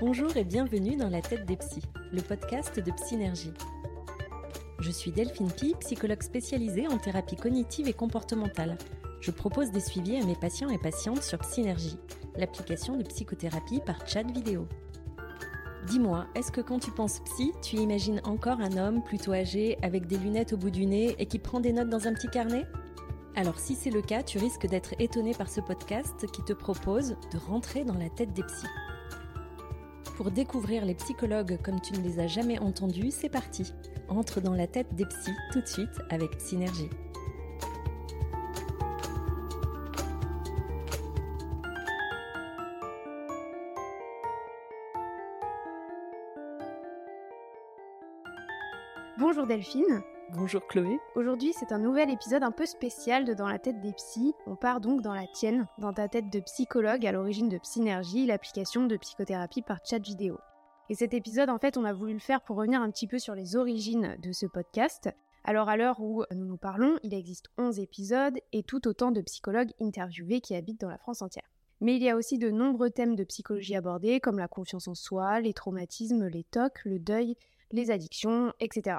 Bonjour et bienvenue dans La tête des psys, le podcast de Psynergie. Je suis Delphine Pi, psychologue spécialisée en thérapie cognitive et comportementale. Je propose des suivis à mes patients et patientes sur Psynergie, l'application de psychothérapie par chat vidéo. Dis-moi, est-ce que quand tu penses psy, tu imagines encore un homme plutôt âgé avec des lunettes au bout du nez et qui prend des notes dans un petit carnet? Alors si c'est le cas, tu risques d'être étonné par ce podcast qui te propose de rentrer dans la tête des psys. Pour découvrir les psychologues comme tu ne les as jamais entendus, c'est parti. Entre dans la tête des psys tout de suite avec Synergie. Bonjour Delphine. Bonjour Chloé. Aujourd'hui, c'est un nouvel épisode un peu spécial de Dans la tête des psys. On part donc dans la tienne, dans ta tête de psychologue à l'origine de Psynergie, l'application de psychothérapie par chat vidéo. Et cet épisode, en fait, on a voulu le faire pour revenir un petit peu sur les origines de ce podcast. Alors à l'heure où nous nous parlons, il existe 11 épisodes et tout autant de psychologues interviewés qui habitent dans la France entière. Mais il y a aussi de nombreux thèmes de psychologie abordés, comme la confiance en soi, les traumatismes, les tocs, le deuil, les addictions, etc.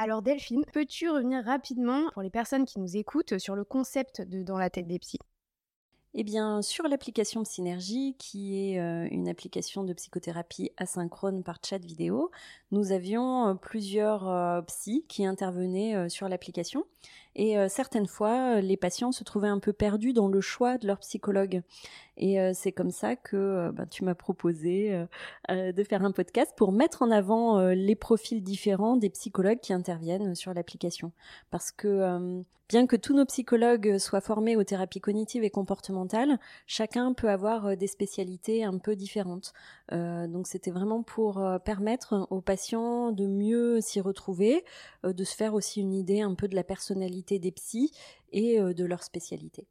Alors Delphine, peux-tu revenir rapidement pour les personnes qui nous écoutent sur le concept de Dans la tête des psys? Eh bien, sur l'application Synergie, qui est euh, une application de psychothérapie asynchrone par chat vidéo, nous avions euh, plusieurs euh, psys qui intervenaient sur l'application. Et certaines fois, les patients se trouvaient un peu perdus dans le choix de leur psychologue. Et c'est comme ça que ben, tu m'as proposé de faire un podcast pour mettre en avant les profils différents des psychologues qui interviennent sur l'application. Parce que Bien que tous nos psychologues soient formés aux thérapies cognitives et comportementales, chacun peut avoir euh, des spécialités un peu différentes. Euh, donc c'était vraiment pour euh, permettre aux patients de mieux s'y retrouver, de se faire aussi une idée un peu de la personnalité des psys et de leur spécialité.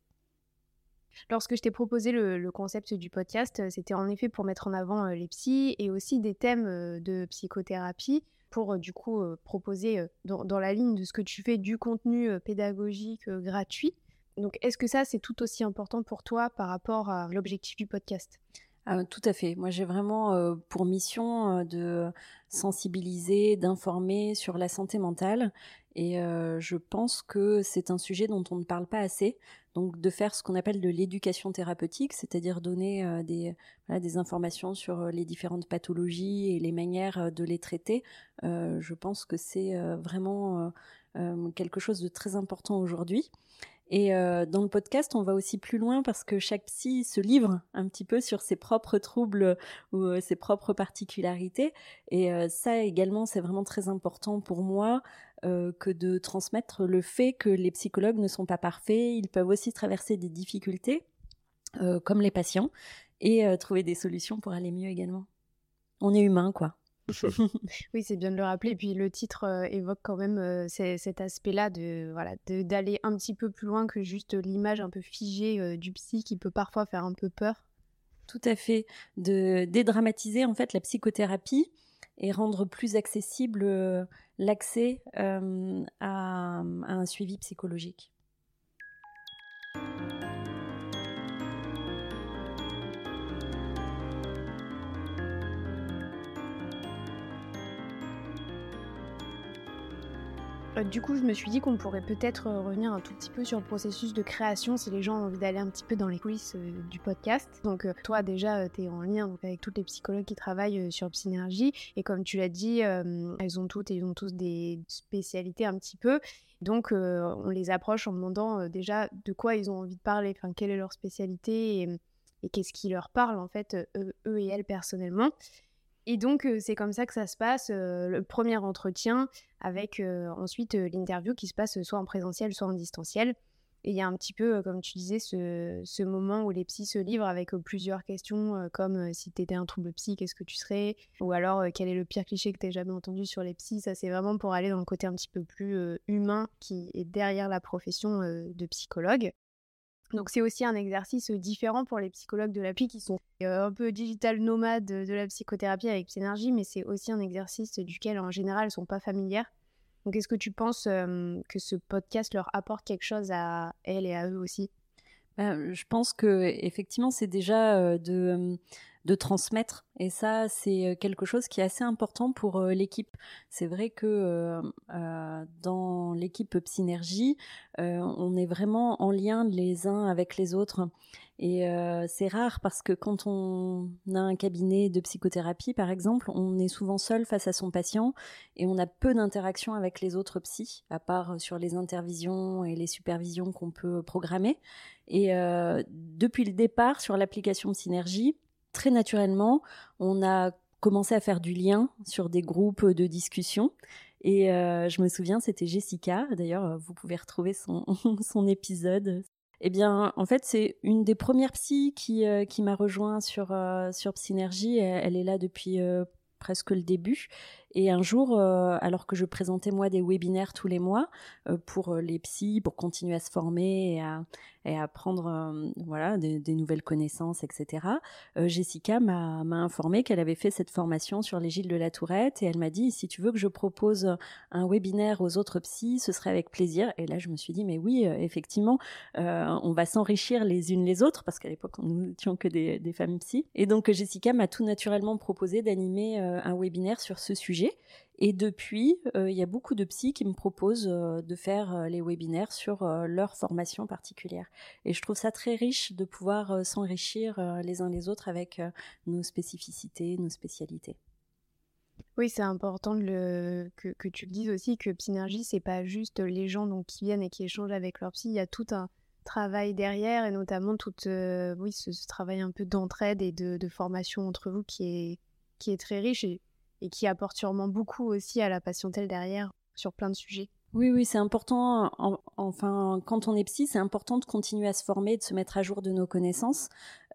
Lorsque je t'ai proposé le, concept du podcast, c'était en effet pour mettre en avant les psys et aussi des thèmes de psychothérapie pour du coup proposer dans, la ligne de ce que tu fais du contenu pédagogique gratuit. Donc est-ce que ça c'est tout aussi important pour toi par rapport à l'objectif du podcast? Ah, tout à fait. Moi, j'ai vraiment pour mission de sensibiliser, d'informer sur la santé mentale. Et je pense que c'est un sujet dont on ne parle pas assez. Donc, de faire ce qu'on appelle de l'éducation thérapeutique, c'est-à-dire donner des, des informations sur les différentes pathologies et les manières de les traiter. je pense que c'est vraiment quelque chose de très important aujourd'hui. Et euh, dans le podcast, on va aussi plus loin parce que chaque psy se livre un petit peu sur ses propres troubles ou euh, ses propres particularités. Et euh, ça également, c'est vraiment très important pour moi que de transmettre le fait que les psychologues ne sont pas parfaits. Ils peuvent aussi traverser des difficultés, comme les patients, et trouver des solutions pour aller mieux également. On est humain, quoi. oui, c'est bien de le rappeler. Et puis le titre euh, évoque quand même euh, cet aspect-là de voilà d'aller un petit peu plus loin que juste l'image un peu figée euh, du psy qui peut parfois faire un peu peur. Tout à fait, de dédramatiser en fait la psychothérapie et rendre plus accessible l'accès à un suivi psychologique. Du coup, je me suis dit qu'on pourrait peut-être euh, revenir un tout petit peu sur le processus de création si les gens ont envie d'aller un petit peu dans les coulisses euh, du podcast. Donc, toi, déjà, tu es en lien avec toutes les psychologues qui travaillent sur Psynergie. Et comme tu l'as dit, elles ont toutes et ils ont tous des spécialités un petit peu. Donc, on les approche en demandant déjà de quoi ils ont envie de parler, quelle est leur spécialité et qu'est-ce qui leur parle, en fait, eux et elles personnellement. Et donc, c'est comme ça que ça se passe, le premier entretien, avec ensuite l'interview qui se passe soit en présentiel, soit en distanciel. Et il y a un petit peu, comme tu disais, ce, moment où les psys se livrent avec plusieurs questions, comme si tu étais un trouble psy, qu'est-ce que tu serais? Ou alors, quel est le pire cliché que tu jamais entendu sur les psys? Ça, c'est vraiment pour aller dans le côté un petit peu plus humain qui est derrière la profession de psychologue. Donc c'est aussi un exercice différent pour les psychologues de l'appli qui sont un peu digital nomades de la psychothérapie avec Psynergie, mais c'est aussi un exercice duquel en général elles sont pas familières. Donc est-ce que tu penses que ce podcast leur apporte quelque chose à elles et à eux aussi? Ben, je pense que effectivement c'est déjà de de transmettre. Et ça, c'est quelque chose qui est assez important pour l'équipe. C'est vrai que dans l'équipe Psynergie, on est vraiment en lien les uns avec les autres. Et euh, c'est rare parce que quand on a un cabinet de psychothérapie, par exemple, on est souvent seul face à son patient et on a peu d'interaction avec les autres psys, à part sur les intervisions et les supervisions qu'on peut programmer. Et euh, depuis le départ, sur l'application Synergie, très naturellement, on a commencé à faire du lien sur des groupes de discussion. Et euh, je me souviens, c'était Jessica. D'ailleurs, vous pouvez retrouver son, épisode eh bien, en fait, c'est une des premières psys qui, euh, qui m'a rejoint sur, euh, sur Psynergie. Elle, est là depuis euh, presque le début. Et un jour, alors que je présentais moi des webinaires tous les mois pour les psys, pour continuer à se former et à, et euh, voilà, des, nouvelles connaissances, etc. Euh, Jessica m'a informé qu'elle avait fait cette formation sur les de la Tourette et elle m'a dit si tu veux que je propose un webinaire aux autres psys, ce serait avec plaisir. Et là, je me suis dit mais oui, euh, effectivement, on va s'enrichir les unes les autres parce qu'à l'époque, nous n'étions que des, des, femmes psys. Et donc, Jessica m'a tout naturellement proposé d'animer un webinaire sur ce sujet. Et depuis, il y a beaucoup de psys qui me proposent de faire les webinaires sur leur formation particulière. Et je trouve ça très riche de pouvoir s'enrichir les uns les autres avec nos spécificités, nos spécialités. Oui, c'est important que, tu le dises aussi, que Psynergie, c'est pas juste les gens qui viennent et qui échangent avec leur psy, il y a tout un travail derrière et notamment tout ce, travail un peu d'entraide et de, formation entre vous qui est, très riche. Et qui apporte sûrement beaucoup aussi à la patientèle derrière sur plein de sujets. Oui, oui, c'est important. enfin, quand on est psy, c'est important de continuer à se former, de se mettre à jour de nos connaissances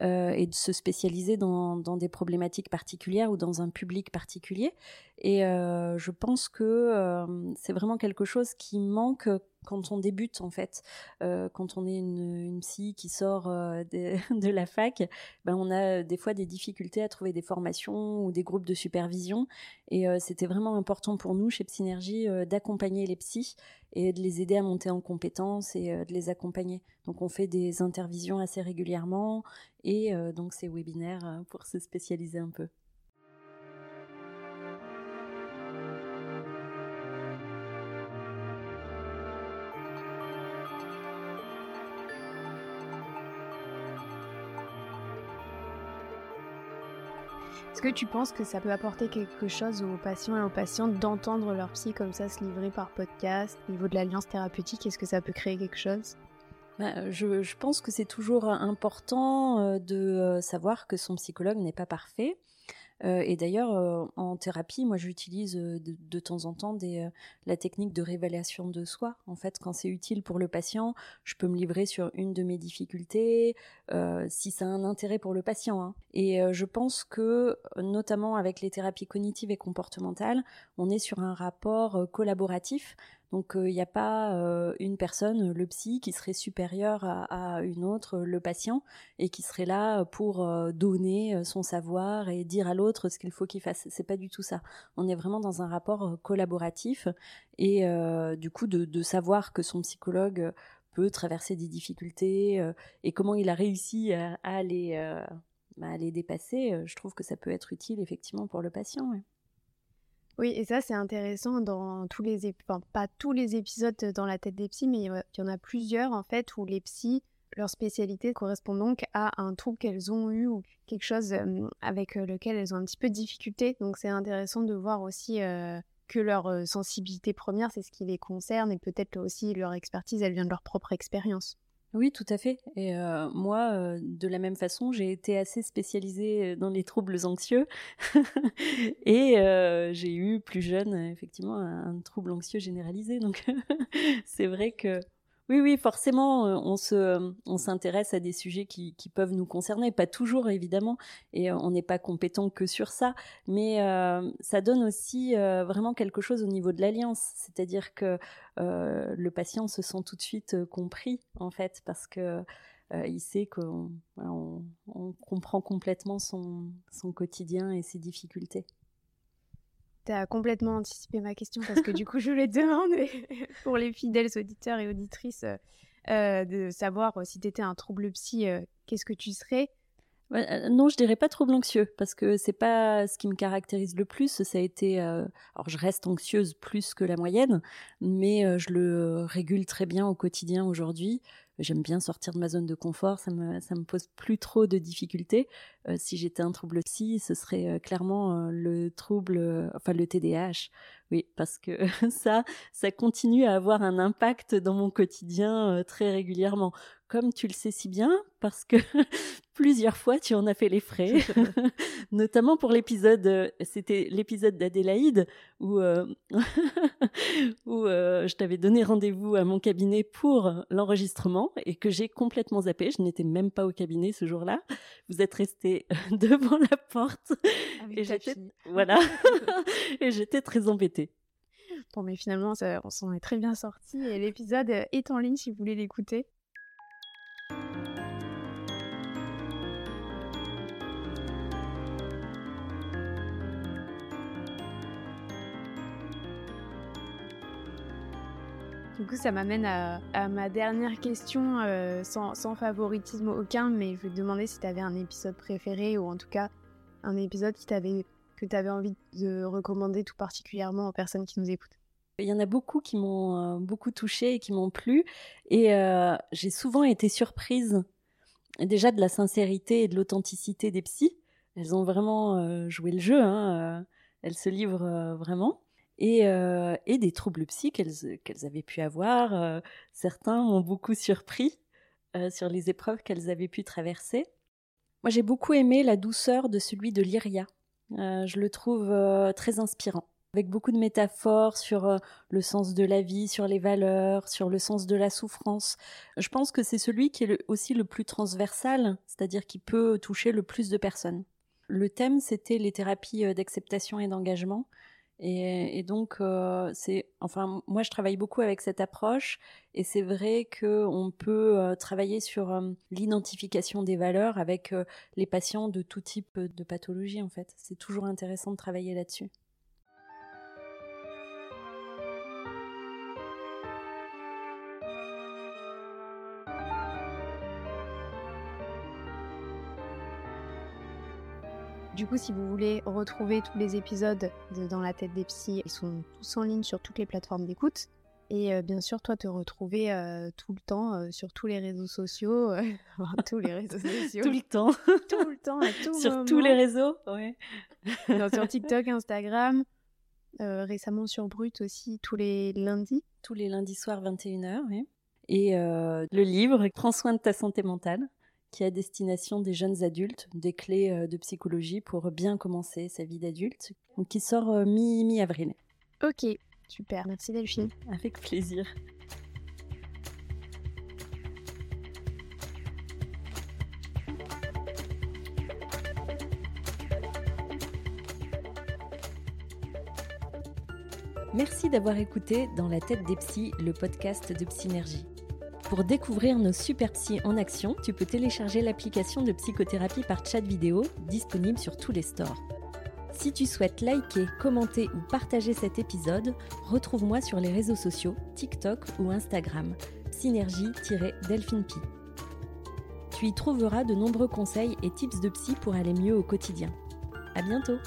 euh, et de se spécialiser dans, des problématiques particulières ou dans un public particulier. Et euh, je pense que euh, c'est vraiment quelque chose qui manque quand on débute en fait, quand on est une, psy qui sort de, la fac, ben on a des fois des difficultés à trouver des formations ou des groupes de supervision. Et c'était vraiment important pour nous chez Psynergie d'accompagner les psys et de les aider à monter en compétences et de les accompagner. Donc on fait des intervisions assez régulièrement et donc ces webinaires pour se spécialiser un peu. Est-ce que tu penses que ça peut apporter quelque chose aux patients et aux patientes d'entendre leur psy comme ça se livrer par podcast au niveau de l'alliance thérapeutique Est-ce que ça peut créer quelque chose? Bah, je, je, pense que c'est toujours important euh, de euh, savoir que son psychologue n'est pas parfait euh, et d'ailleurs, euh, en thérapie, moi, j'utilise euh, de, temps en temps la technique de révélation de soi. En fait, quand c'est utile pour le patient, je peux me livrer sur une de mes difficultés, si ça a un intérêt pour le patient. Hein. Et je pense que, notamment avec les thérapies cognitives et comportementales, on est sur un rapport collaboratif donc il n'y a pas une personne, le psy, qui serait supérieure à, une autre, le patient, et qui serait là pour donner son savoir et dire à l'autre ce qu'il faut qu'il fasse. C'est pas du tout ça. On est vraiment dans un rapport collaboratif et du coup de, savoir que son psychologue peut traverser des difficultés et comment il a réussi à, les, les dépasser, je trouve que ça peut être utile effectivement pour le patient. Oui, et ça, c'est intéressant dans tous les épisodes, pas tous les épisodes dans la tête des psys, mais il y en a plusieurs, en fait, où les psys, leur spécialité correspond donc à un trouble qu'elles ont eu ou quelque chose avec lequel elles ont un petit peu de difficulté. Donc, c'est intéressant de voir aussi que leur sensibilité première, c'est ce qui les concerne, et peut-être aussi leur expertise, elle vient de leur propre expérience. Oui, tout à fait. Et moi, de la même façon, j'ai été assez spécialisée dans les troubles anxieux. et j'ai eu plus jeune, effectivement, un trouble anxieux généralisé. Donc, c'est vrai que oui, oui, forcément, euh, on se, euh, on s'intéresse à des sujets qui, peuvent nous concerner, pas toujours évidemment, et euh, on n'est pas compétent que sur ça, mais ça donne aussi vraiment quelque chose au niveau de l'alliance, c'est-à-dire que le patient se sent tout de suite compris en fait, parce que il sait qu'on on comprend complètement son, son quotidien et ses difficultés. Tu as complètement anticipé ma question parce que du coup, je voulais te demander pour les fidèles auditeurs et auditrices euh, de savoir euh, si tu étais un trouble psy, euh, qu'est-ce que tu serais? Euh, non, je dirais pas trouble anxieux parce que c'est pas ce qui me caractérise le plus. Ça a été, euh, alors je reste anxieuse plus que la moyenne, mais euh, je le régule très bien au quotidien aujourd'hui. J'aime bien sortir de ma zone de confort, ça me ça me pose plus trop de difficultés. si j'étais un trouble psy, ce serait clairement le trouble, enfin le TDAH. Oui, parce que ça, ça continue à avoir un impact dans mon quotidien très régulièrement comme tu le sais si bien, parce que plusieurs fois tu en as fait les frais, notamment pour l'épisode, c'était l'épisode d'Adélaïde où, euh, où euh, je t'avais donné rendez-vous à mon cabinet pour l'enregistrement et que j'ai complètement zappé. Je n'étais même pas au cabinet ce jour-là. Vous êtes resté devant la porte et j'étais voilà et j'étais très embêtée. Bon, mais finalement, on s'en est très bien sorti et l'épisode est en ligne si vous voulez l'écouter. Du coup, ça m'amène à, ma dernière question, euh, sans, favoritisme aucun, mais je vais te demander si tu avais un épisode préféré, ou en tout cas un épisode qui que tu avais envie de recommander tout particulièrement aux personnes qui nous écoutent. Il y en a beaucoup qui m'ont euh, beaucoup touché et qui m'ont plu, et euh, j'ai souvent été surprise déjà de la sincérité et de l'authenticité des psys. Elles ont vraiment joué le jeu, hein, elles se livrent vraiment et, euh, des troubles psy qu'elles avaient pu avoir. Euh, certains m'ont beaucoup surpris euh, sur les épreuves qu'elles avaient pu traverser. Moi, j'ai beaucoup aimé la douceur de celui de Lyria. Je le trouve très inspirant, avec beaucoup de métaphores sur le sens de la vie, sur les valeurs, sur le sens de la souffrance. Je pense que c'est celui qui est aussi le plus transversal, c'est-à-dire qui peut toucher le plus de personnes. Le thème, c'était les thérapies d'acceptation et d'engagement. Et, donc, euh, c'est, enfin, moi, je travaille beaucoup avec cette approche, et c'est vrai qu'on peut euh, travailler sur euh, l'identification des valeurs avec les patients de tout type de pathologie, en fait. C'est toujours intéressant de travailler là-dessus. Du coup, si vous voulez retrouver tous les épisodes de Dans la tête des psys, ils sont tous en ligne sur toutes les plateformes d'écoute. Et euh, bien sûr, toi, te retrouver euh, tout le temps euh, sur tous les réseaux sociaux. tous les réseaux sociaux. tout le temps. tout le temps, à tout Sur tous les réseaux, ouais. sur TikTok, Instagram. récemment sur Brut aussi, tous les lundis. Tous les lundis soirs, 21h, oui. Et le livre Prends soin de ta santé mentale qui est à destination des jeunes adultes, des clés euh, de psychologie pour bien commencer sa vie d'adulte, qui sort euh, mi-avril. ok, super, merci Delphine. Avec plaisir. Merci d'avoir écouté Dans la tête des psys, le podcast de Psynergie. Pour découvrir nos super psy en action, tu peux télécharger l'application de psychothérapie par chat vidéo disponible sur tous les stores. Si tu souhaites liker, commenter ou partager cet épisode, retrouve-moi sur les réseaux sociaux, TikTok ou Instagram, synergie-delphinepi. Tu y trouveras de nombreux conseils et tips de psy pour aller mieux au quotidien. À bientôt!